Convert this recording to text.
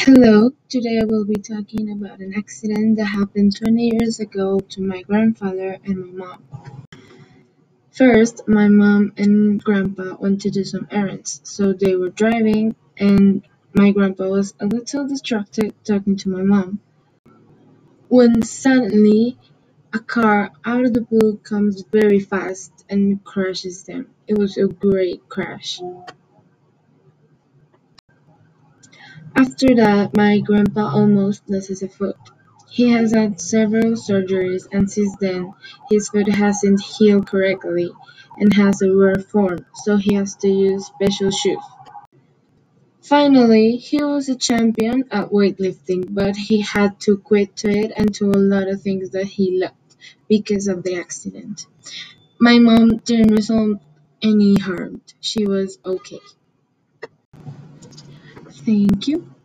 Hello, today I will be talking about an accident that happened 20 years ago to my grandfather and my mom. First, my mom and grandpa went to do some errands, so they were driving and my grandpa was a little distracted talking to my mom. When suddenly a car out of the blue comes very fast and crashes them. It was a great crash. After that, my grandpa almost loses a foot. He has had several surgeries and since then his foot hasn't healed correctly and has a weird form, so he has to use special shoes. Finally, he was a champion at weightlifting, but he had to quit to it and to a lot of things that he loved because of the accident. My mom didn't result any harm. She was okay. Thank you.